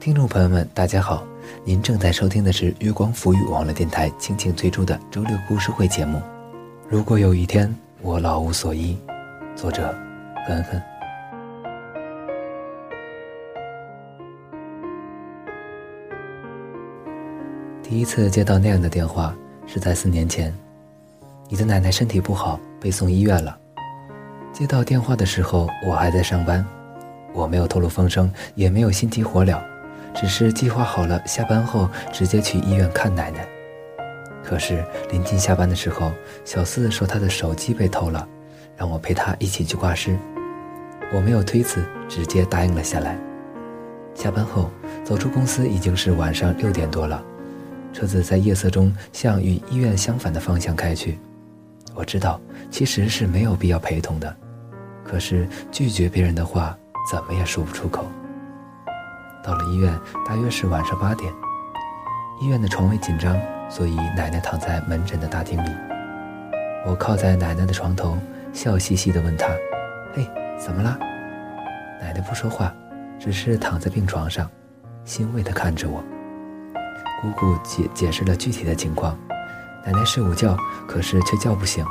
听众朋友们，大家好，您正在收听的是月光浮语网络电台倾情推出的周六故事会节目。如果有一天我老无所依，作者：纷纷。第一次接到那样的电话是在四年前，你的奶奶身体不好，被送医院了。接到电话的时候，我还在上班，我没有透露风声，也没有心急火燎。只是计划好了，下班后直接去医院看奶奶。可是临近下班的时候，小四说他的手机被偷了，让我陪他一起去挂失。我没有推辞，直接答应了下来。下班后走出公司已经是晚上六点多了，车子在夜色中向与医院相反的方向开去。我知道其实是没有必要陪同的，可是拒绝别人的话怎么也说不出口。到了医院，大约是晚上八点。医院的床位紧张，所以奶奶躺在门诊的大厅里。我靠在奶奶的床头，笑嘻嘻地问她：“嘿，怎么了？”奶奶不说话，只是躺在病床上，欣慰地看着我。姑姑解解释了具体的情况：奶奶睡午觉，可是却叫不醒。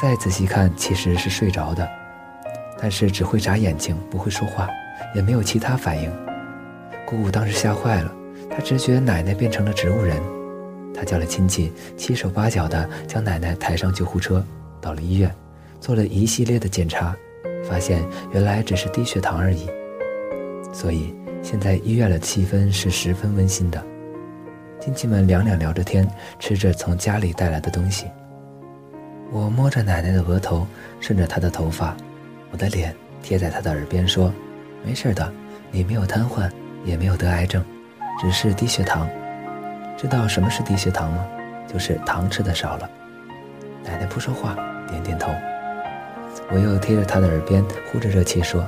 再仔细看，其实是睡着的，但是只会眨眼睛，不会说话，也没有其他反应。姑姑当时吓坏了，她直觉奶奶变成了植物人，她叫了亲戚，七手八脚的将奶奶抬上救护车，到了医院，做了一系列的检查，发现原来只是低血糖而已。所以现在医院的气氛是十分温馨的，亲戚们两两聊着天，吃着从家里带来的东西。我摸着奶奶的额头，顺着她的头发，我的脸贴在她的耳边说：“没事的，你没有瘫痪。”也没有得癌症，只是低血糖。知道什么是低血糖吗？就是糖吃的少了。奶奶不说话，点点头。我又贴着她的耳边呼着热气说：“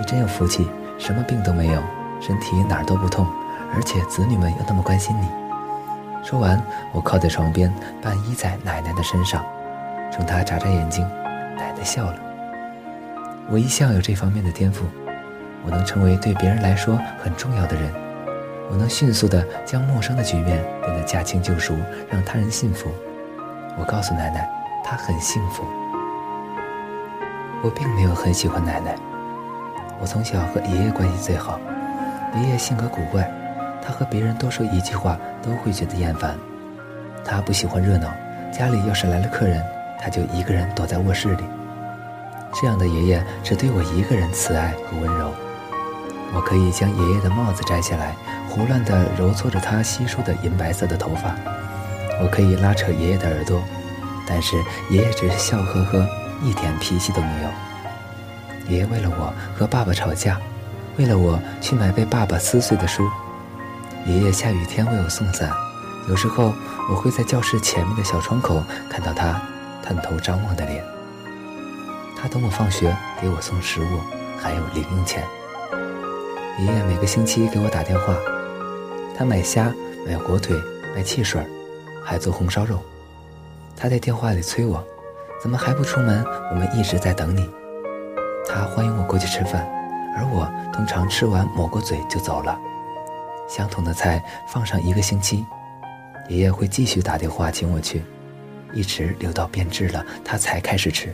你真有福气，什么病都没有，身体哪儿都不痛，而且子女们又那么关心你。”说完，我靠在床边，半依在奶奶的身上，冲她眨眨眼睛。奶奶笑了。我一向有这方面的天赋。我能成为对别人来说很重要的人，我能迅速地将陌生的局面变得驾轻就熟，让他人信服。我告诉奶奶，她很幸福。我并没有很喜欢奶奶。我从小和爷爷关系最好，爷爷性格古怪，他和别人多说一句话都会觉得厌烦。他不喜欢热闹，家里要是来了客人，他就一个人躲在卧室里。这样的爷爷只对我一个人慈爱和温柔。我可以将爷爷的帽子摘下来，胡乱地揉搓着他稀疏的银白色的头发。我可以拉扯爷爷的耳朵，但是爷爷只是笑呵呵，一点脾气都没有。爷爷为了我和爸爸吵架，为了我去买被爸爸撕碎的书。爷爷下雨天为我送伞，有时候我会在教室前面的小窗口看到他探头张望的脸。他等我放学，给我送食物，还有零用钱。爷爷每个星期给我打电话，他买虾、买火腿、买汽水，还做红烧肉。他在电话里催我：“怎么还不出门？我们一直在等你。”他欢迎我过去吃饭，而我通常吃完抹过嘴就走了。相同的菜放上一个星期，爷爷会继续打电话请我去，一直留到变质了他才开始吃。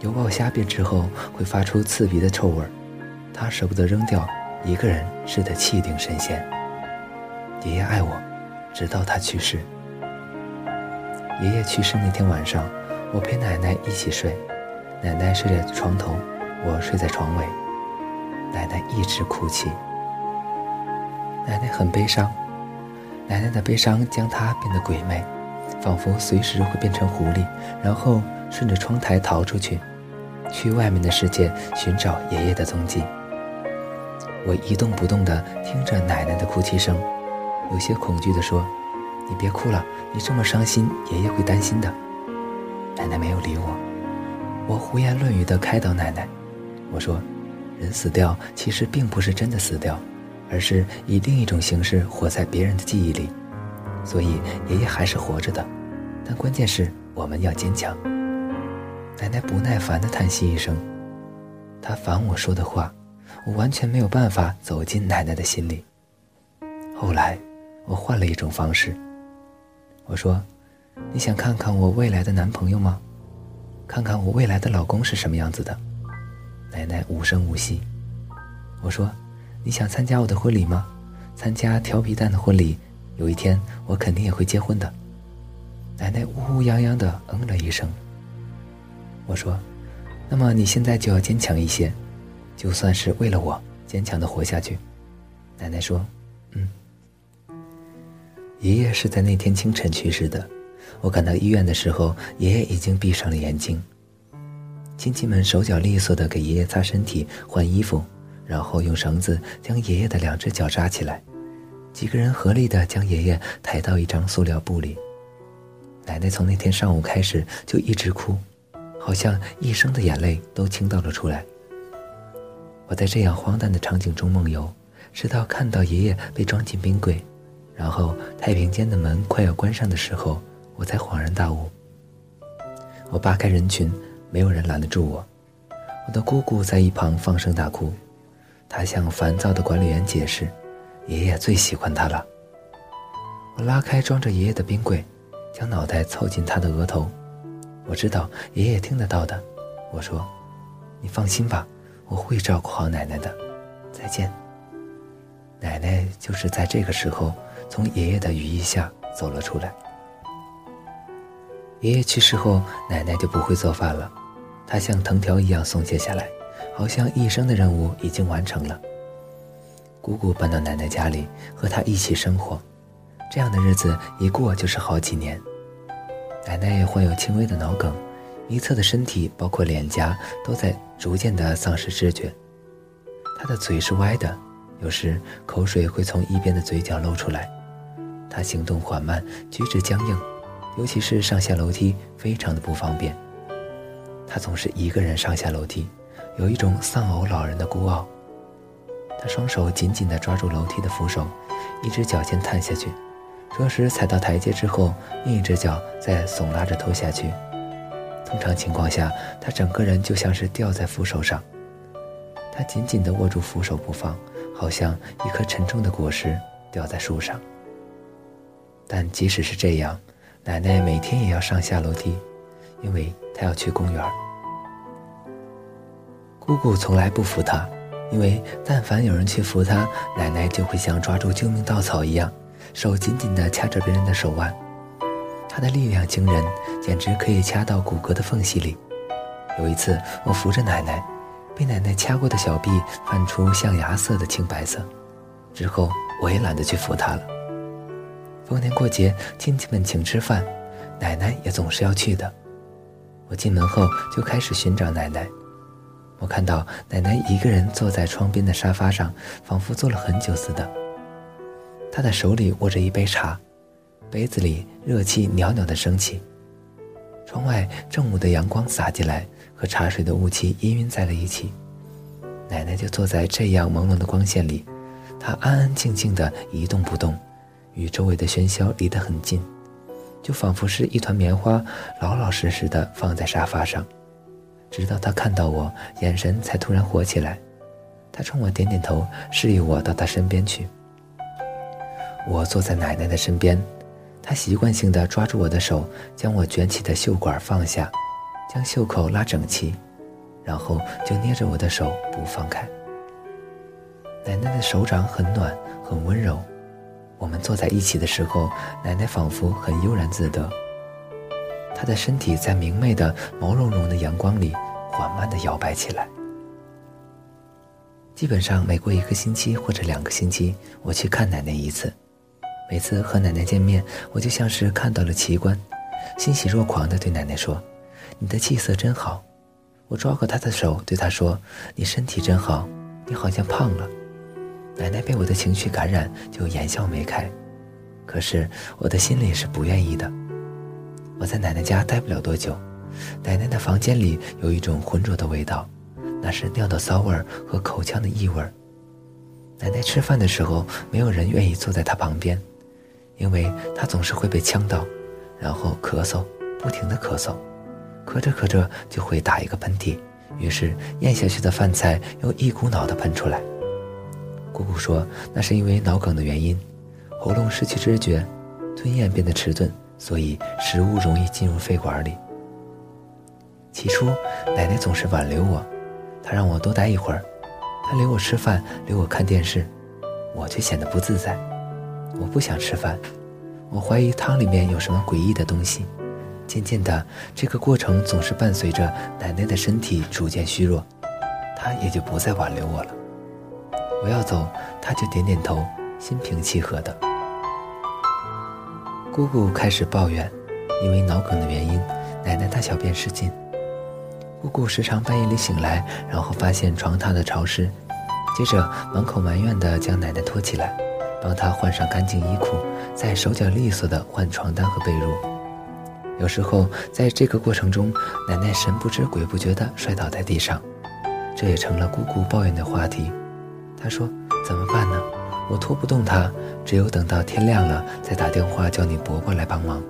油爆虾变质后会发出刺鼻的臭味儿。他舍不得扔掉，一个人吃得气定神闲。爷爷爱我，直到他去世。爷爷去世那天晚上，我陪奶奶一起睡，奶奶睡在床头，我睡在床尾。奶奶一直哭泣，奶奶很悲伤，奶奶的悲伤将她变得鬼魅，仿佛随时会变成狐狸，然后顺着窗台逃出去，去外面的世界寻找爷爷的踪迹。我一动不动地听着奶奶的哭泣声，有些恐惧地说：“你别哭了，你这么伤心，爷爷会担心的。”奶奶没有理我。我胡言乱语地开导奶奶，我说：“人死掉其实并不是真的死掉，而是以另一种形式活在别人的记忆里，所以爷爷还是活着的。但关键是我们要坚强。”奶奶不耐烦地叹息一声，她烦我说的话。我完全没有办法走进奶奶的心里，后来，我换了一种方式。我说：“你想看看我未来的男朋友吗？看看我未来的老公是什么样子的？”奶奶无声无息。我说：“你想参加我的婚礼吗？参加调皮蛋的婚礼，有一天我肯定也会结婚的。”奶奶呜呜泱泱的嗯了一声。我说：“那么你现在就要坚强一些，就算是为了我，坚强的活下去。”奶奶说：“嗯。”爷爷是在那天清晨去世的。我赶到医院的时候，爷爷已经闭上了眼睛。亲戚们手脚利索的给爷爷擦身体、换衣服，然后用绳子将爷爷的两只脚扎起来。几个人合力的将爷爷抬到一张塑料布里。奶奶从那天上午开始就一直哭。好像一生的眼泪都倾倒了出来。我在这样荒诞的场景中梦游，直到看到爷爷被装进冰柜，然后太平间的门快要关上的时候，我才恍然大悟。我扒开人群，没有人拦得住我。我的姑姑在一旁放声大哭，她向烦躁的管理员解释：“爷爷最喜欢她了。”我拉开装着爷爷的冰柜，将脑袋凑近他的额头。我知道爷爷听得到的，我说：“你放心吧，我会照顾好奶奶的。”再见。奶奶就是在这个时候从爷爷的羽翼下走了出来。爷爷去世后，奶奶就不会做饭了，她像藤条一样松懈下来，好像一生的任务已经完成了。姑姑搬到奶奶家里，和她一起生活，这样的日子一过就是好几年。奶奶患有轻微的脑梗，一侧的身体，包括脸颊，都在逐渐的丧失知觉。他的嘴是歪的，有时口水会从一边的嘴角漏出来。他行动缓慢，举止僵硬，尤其是上下楼梯非常的不方便。他总是一个人上下楼梯，有一种丧偶老人的孤傲。他双手紧紧地抓住楼梯的扶手，一只脚先探下去。这时踩到台阶之后，另一只脚再耸拉着拖下去。通常情况下，他整个人就像是吊在扶手上。他紧紧地握住扶手不放，好像一颗沉重的果实吊在树上。但即使是这样，奶奶每天也要上下楼梯，因为她要去公园。姑姑从来不扶她，因为但凡有人去扶她，奶奶就会像抓住救命稻草一样。手紧紧地掐着别人的手腕，他的力量惊人，简直可以掐到骨骼的缝隙里。有一次，我扶着奶奶，被奶奶掐过的小臂泛出象牙色的青白色。之后，我也懒得去扶她了。逢年过节，亲戚们请吃饭，奶奶也总是要去的。我进门后就开始寻找奶奶。我看到奶奶一个人坐在窗边的沙发上，仿佛坐了很久似的。他的手里握着一杯茶，杯子里热气袅袅的升起。窗外正午的阳光洒进来，和茶水的雾气氤氲在了一起。奶奶就坐在这样朦胧的光线里，她安安静静的一动不动，与周围的喧嚣离得很近，就仿佛是一团棉花，老老实实的放在沙发上。直到她看到我，眼神才突然活起来。她冲我点点头，示意我到她身边去。我坐在奶奶的身边，他习惯性地抓住我的手，将我卷起的袖管放下，将袖口拉整齐，然后就捏着我的手不放开。奶奶的手掌很暖，很温柔。我们坐在一起的时候，奶奶仿佛很悠然自得。她的身体在明媚的毛茸茸的阳光里缓慢地摇摆起来。基本上每过一个星期或者两个星期，我去看奶奶一次。每次和奶奶见面，我就像是看到了奇观，欣喜若狂地对奶奶说：“你的气色真好。”我抓过她的手，对她说：“你身体真好，你好像胖了。”奶奶被我的情绪感染，就眼笑眉开。可是我的心里是不愿意的。我在奶奶家待不了多久，奶奶的房间里有一种浑浊的味道，那是尿的骚味儿和口腔的异味儿。奶奶吃饭的时候，没有人愿意坐在她旁边。因为他总是会被呛到，然后咳嗽，不停的咳嗽，咳着咳着就会打一个喷嚏，于是咽下去的饭菜又一股脑的喷出来。姑姑说那是因为脑梗的原因，喉咙失去知觉，吞咽变得迟钝，所以食物容易进入肺管里。起初，奶奶总是挽留我，她让我多待一会儿，她留我吃饭，留我看电视，我却显得不自在。我不想吃饭，我怀疑汤里面有什么诡异的东西。渐渐的，这个过程总是伴随着奶奶的身体逐渐虚弱，她也就不再挽留我了。我要走，她就点点头，心平气和的。姑姑开始抱怨，因为脑梗的原因，奶奶大小便失禁。姑姑时常半夜里醒来，然后发现床榻的潮湿，接着满口埋怨的将奶奶拖起来，帮她换上干净衣裤，再手脚利索的换床单和被褥。有时候在这个过程中，奶奶神不知鬼不觉地摔倒在地上，这也成了姑姑抱怨的话题。她说：“怎么办呢？我拖不动她，只有等到天亮了再打电话叫你伯伯来帮忙。”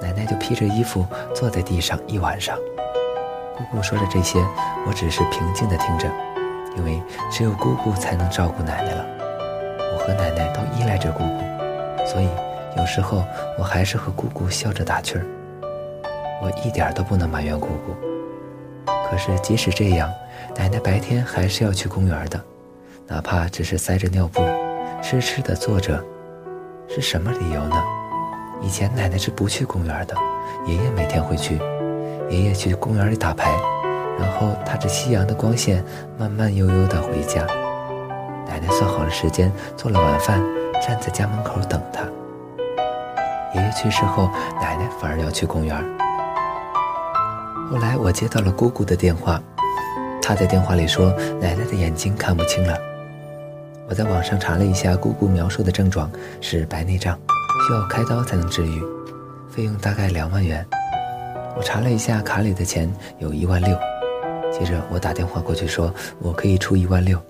奶奶就披着衣服坐在地上一晚上。姑姑说着这些，我只是平静地听着，因为只有姑姑才能照顾奶奶了。和奶奶都依赖着姑姑，所以有时候我还是和姑姑笑着打趣儿。我一点都不能埋怨姑姑。可是即使这样，奶奶白天还是要去公园的，哪怕只是塞着尿布，痴痴地坐着。是什么理由呢？以前奶奶是不去公园的，爷爷每天会去。爷爷去公园里打牌，然后踏着夕阳的光线，慢慢悠悠地回家。奶算好了时间，做了晚饭，站在家门口等他。爷爷去世后，奶奶反而要去公园。后来我接到了姑姑的电话，她在电话里说奶奶的眼睛看不清了。我在网上查了一下姑姑描述的症状是白内障，需要开刀才能治愈，费用大概两万元。我查了一下卡里的钱有一万六，接着我打电话过去说我可以出一万六。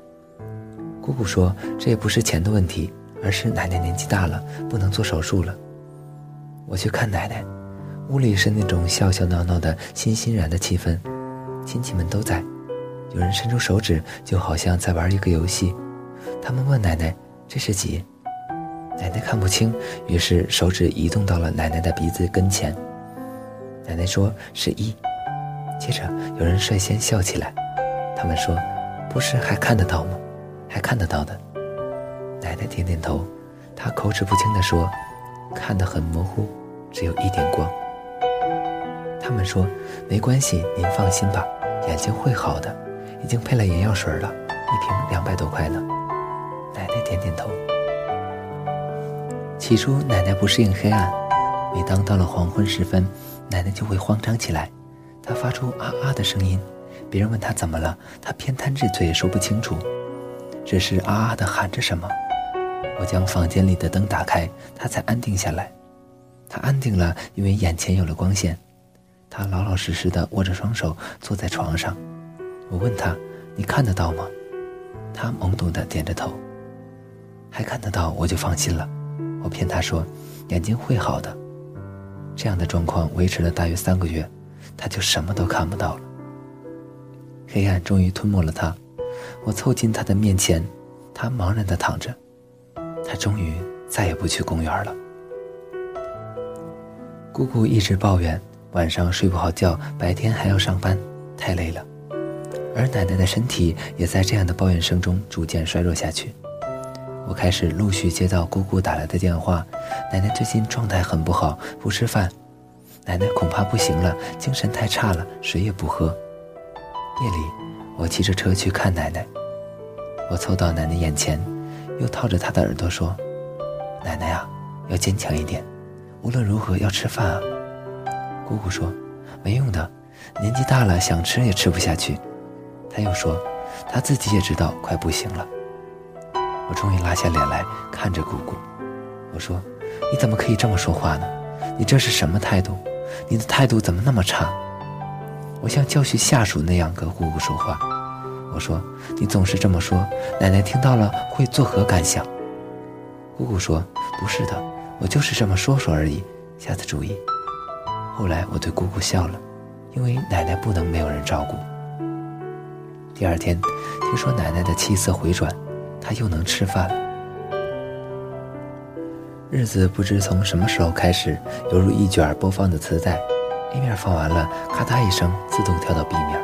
姑姑说这也不是钱的问题，而是奶奶年纪大了，不能做手术了。我去看奶奶，屋里是那种笑笑闹闹的欣欣然的气氛，亲戚们都在，有人伸出手指，就好像在玩一个游戏。他们问奶奶这是几，奶奶看不清，于是手指移动到了奶奶的鼻子跟前。奶奶说是一，接着有人率先笑起来。他们说：“不是还看得到吗？还看得到的。”奶奶点点头，她口齿不清地说：“看得很模糊，只有一点光。”他们说：“没关系，您放心吧，眼睛会好的，已经配了眼药水了，一瓶两百多块呢。”奶奶点点头。起初，奶奶不适应黑暗，每当到了黄昏时分。奶奶就会慌张起来，她发出啊啊的声音，别人问她怎么了，她偏瘫着嘴说不清楚，只是啊啊的喊着什么。我将房间里的灯打开，他才安定下来。他安定了，因为眼前有了光线。他老老实实的握着双手坐在床上。我问他：“你看得到吗？”他懵懂的点着头。还看得到，我就放心了。我骗他说：“眼睛会好的。”这样的状况维持了大约三个月，他就什么都看不到了。黑暗终于吞没了他，我凑近他的面前，他茫然地躺着。他终于再也不去公园了。姑姑一直抱怨晚上睡不好觉，白天还要上班，太累了。而奶奶的身体也在这样的抱怨声中逐渐衰弱下去。我开始陆续接到姑姑打来的电话，奶奶最近状态很不好，不吃饭，奶奶恐怕不行了，精神太差了，水也不喝。夜里，我骑着车去看奶奶，我凑到奶奶眼前，又套着她的耳朵说：“奶奶啊，要坚强一点，无论如何要吃饭啊。”姑姑说：“没用的，年纪大了，想吃也吃不下去。”她又说：“她自己也知道快不行了。”我终于拉下脸来看着姑姑，我说：“你怎么可以这么说话呢？你这是什么态度？你的态度怎么那么差？”我像教训下属那样跟姑姑说话。我说：“你总是这么说，奶奶听到了会作何感想？”姑姑说：“不是的，我就是这么说说而已，下次注意。”后来我对姑姑笑了，因为奶奶不能没有人照顾。第二天，听说奶奶的气色回转。她又能吃饭了。日子不知从什么时候开始，犹如一卷播放的磁带，A 面放完了，咔嗒一声，自动跳到 B 面。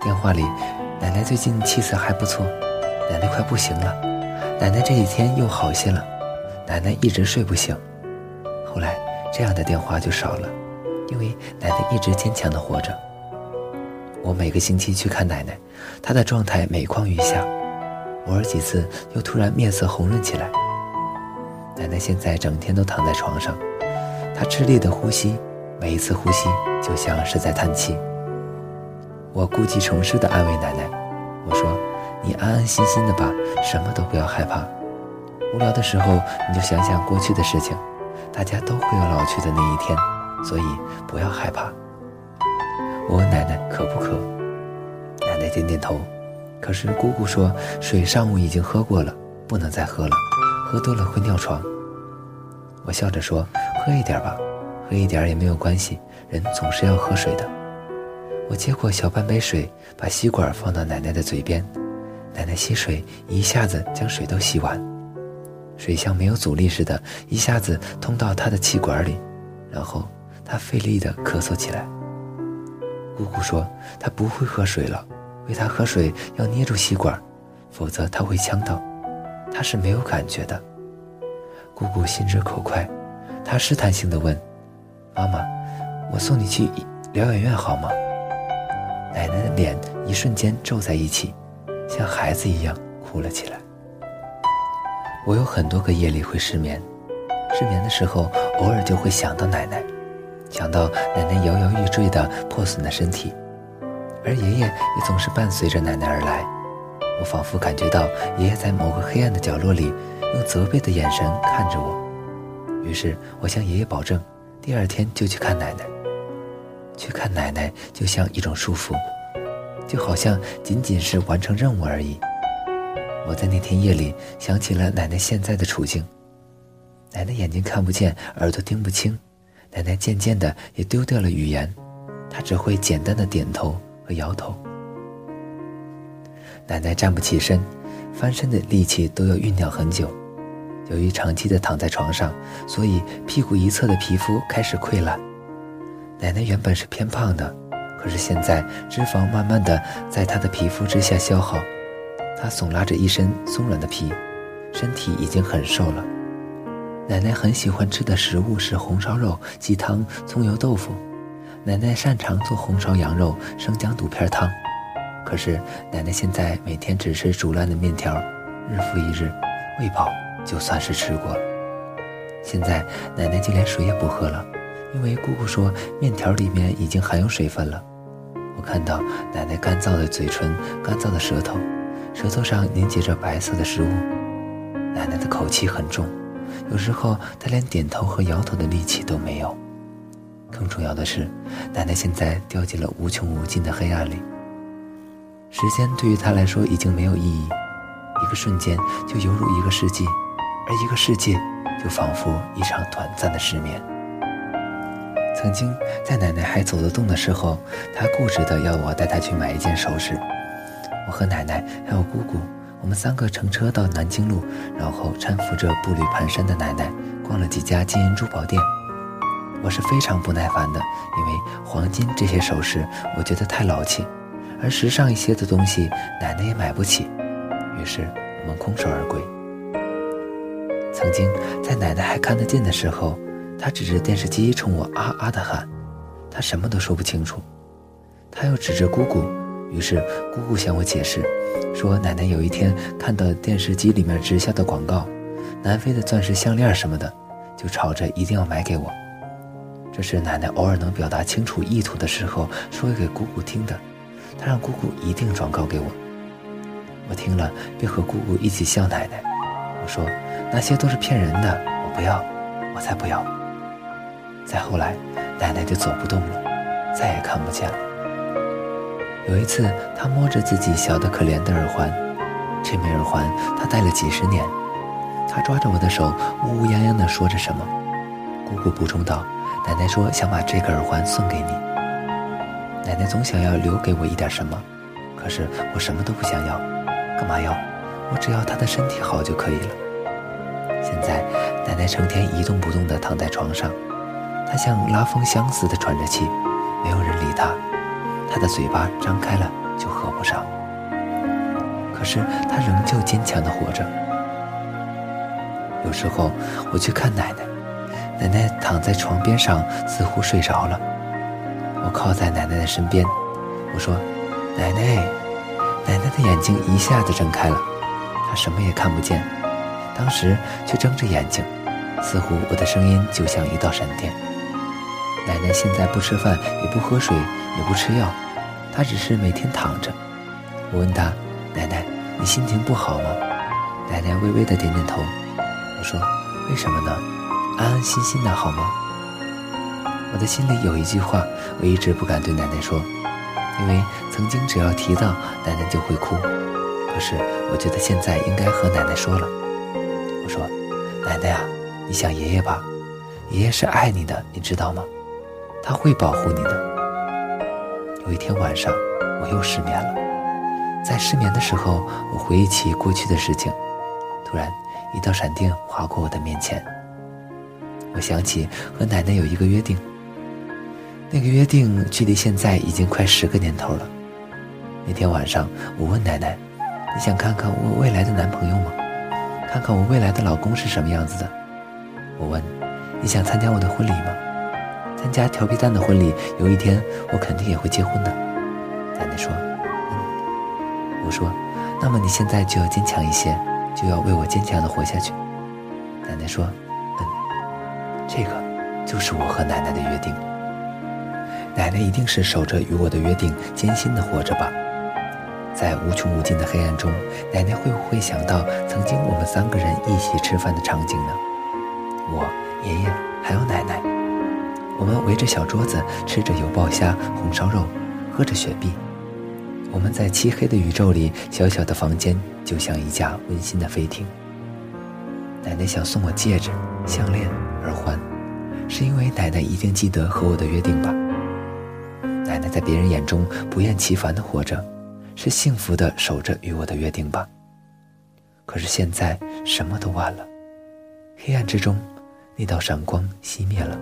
电话里，奶奶最近气色还不错，奶奶快不行了，奶奶这几天又好些了，奶奶一直睡不醒。后来这样的电话就少了，因为奶奶一直坚强的活着。我每个星期去看奶奶，她的状态每况愈下，偶尔几次又突然面色红润起来。奶奶现在整天都躺在床上，她吃力的呼吸，每一次呼吸就像是在叹气。我故技重施的安慰奶奶，我说：“你安安心心的吧，什么都不要害怕。无聊的时候你就想想过去的事情，大家都会有老去的那一天，所以不要害怕。”我问奶奶渴不渴，奶奶点点头。可是姑姑说水上午已经喝过了，不能再喝了，喝多了会尿床。我笑着说：“喝一点吧，喝一点也没有关系，人总是要喝水的。”我接过小半杯水，把吸管放到奶奶的嘴边，奶奶吸水，一下子将水都吸完，水像没有阻力似的，一下子通到她的气管里，然后她费力地咳嗽起来。姑姑说她不会喝水了，喂她喝水要捏住吸管，否则她会呛到，她是没有感觉的。姑姑心直口快，她试探性地问：“妈妈，我送你去疗养院好吗？”奶奶的脸一瞬间皱在一起，像孩子一样哭了起来。我有很多个夜里会失眠，失眠的时候偶尔就会想到奶奶，想到奶奶摇摇欲坠的破损的身体，而爷爷也总是伴随着奶奶而来。我仿佛感觉到爷爷在某个黑暗的角落里。用责备的眼神看着我，于是我向爷爷保证，第二天就去看奶奶。去看奶奶就像一种束缚，就好像仅仅是完成任务而已。我在那天夜里想起了奶奶现在的处境。奶奶眼睛看不见，耳朵听不清，奶奶渐渐的也丢掉了语言，她只会简单的点头和摇头。奶奶站不起身，翻身的力气都要酝酿很久。由于长期的躺在床上，所以屁股一侧的皮肤开始溃烂。奶奶原本是偏胖的，可是现在脂肪慢慢的在她的皮肤之下消耗，她耸拉着一身松软的皮，身体已经很瘦了。奶奶很喜欢吃的食物是红烧肉、鸡汤、葱油豆腐。奶奶擅长做红烧羊肉、生姜肚片汤，可是奶奶现在每天只吃煮烂的面条，日复一日，喂饱。就算是吃过了，现在奶奶就连水也不喝了，因为姑姑说面条里面已经含有水分了。我看到奶奶干燥的嘴唇、干燥的舌头，舌头上凝结着白色的食物。奶奶的口气很重，有时候她连点头和摇头的力气都没有。更重要的是，奶奶现在掉进了无穷无尽的黑暗里。时间对于她来说已经没有意义，一个瞬间就犹如一个世纪。而一个世界，就仿佛一场短暂的失眠。曾经在奶奶还走得动的时候，她固执的要我带她去买一件首饰。我和奶奶还有姑姑，我们三个乘车到南京路，然后搀扶着步履蹒跚的奶奶，逛了几家金银珠宝店。我是非常不耐烦的，因为黄金这些首饰我觉得太老气，而时尚一些的东西奶奶也买不起。于是我们空手而归。曾经在奶奶还看得见的时候，她指着电视机冲我啊啊的喊，她什么都说不清楚。她又指着姑姑，于是姑姑向我解释，说奶奶有一天看到电视机里面直销的广告，南非的钻石项链什么的，就吵着一定要买给我。这是奶奶偶尔能表达清楚意图的时候说给姑姑听的，她让姑姑一定转告给我。我听了便和姑姑一起笑奶奶。我说那些都是骗人的，我不要，我才不要。再后来，奶奶就走不动了，再也看不见了。有一次，她摸着自己小得可怜的耳环，这枚耳环她戴了几十年。她抓着我的手，呜呜泱泱地说着什么。姑姑补充道：“奶奶说想把这个耳环送给你。奶奶总想要留给我一点什么，可是我什么都不想要，干嘛要？”我只要她的身体好就可以了。奶奶奶成天一动不动地躺在床上，她像拉风箱似的喘着气，没有人理她。她的嘴巴张开了就合不上，可是她仍旧坚强地活着。有时候我去看奶奶，奶奶躺在床边上，似乎睡着了。我靠在奶奶的身边，我说：“奶奶。”奶奶的眼睛一下子睁开了，她什么也看不见，当时却睁着眼睛，似乎我的声音就像一道闪电。奶奶现在不吃饭，也不喝水，也不吃药，她只是每天躺着。我问她：“奶奶，你心情不好吗？”奶奶微微的点点头。我说：“为什么呢？安安心心的好吗？”我的心里有一句话，我一直不敢对奶奶说。因为曾经只要提到奶奶就会哭，可是我觉得现在应该和奶奶说了。我说：“奶奶啊，你想爷爷吧，爷爷是爱你的，你知道吗？他会保护你的。”有一天晚上，我又失眠了，在失眠的时候，我回忆起过去的事情，突然一道闪电划过我的面前，我想起和奶奶有一个约定。那个约定距离现在已经快十个年头了。那天晚上，我问奶奶：“你想看看我未来的男朋友吗？看看我未来的老公是什么样子的？”我问：“你想参加我的婚礼吗？参加调皮蛋的婚礼，有一天我肯定也会结婚的。”奶奶说：“嗯。”我说：“那么你现在就要坚强一些，就要为我坚强的活下去。”奶奶说：“嗯，这个就是我和奶奶的约定。”奶奶一定是守着与我的约定，艰辛的活着吧。在无穷无尽的黑暗中，奶奶会不会想到曾经我们三个人一起吃饭的场景呢？爷爷还有奶奶，我们围着小桌子吃着油爆虾、红烧肉，喝着雪碧。我们在漆黑的宇宙里，小小的房间就像一架温馨的飞艇。奶奶想送我戒指、项链、耳环，是因为奶奶一定记得和我的约定吧。奶奶在别人眼中不厌其烦的活着，是幸福的守着与我的约定吧。可是现在什么都晚了，黑暗之中，那道闪光熄灭了，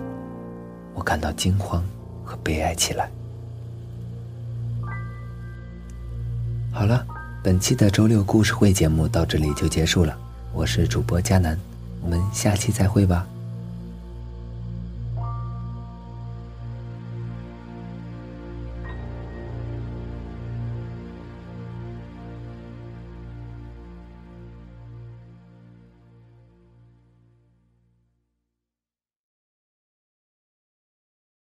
我感到惊慌和悲哀起来。好了，本期的周六故事会节目到这里就结束了，我是主播佳楠，我们下期再会吧。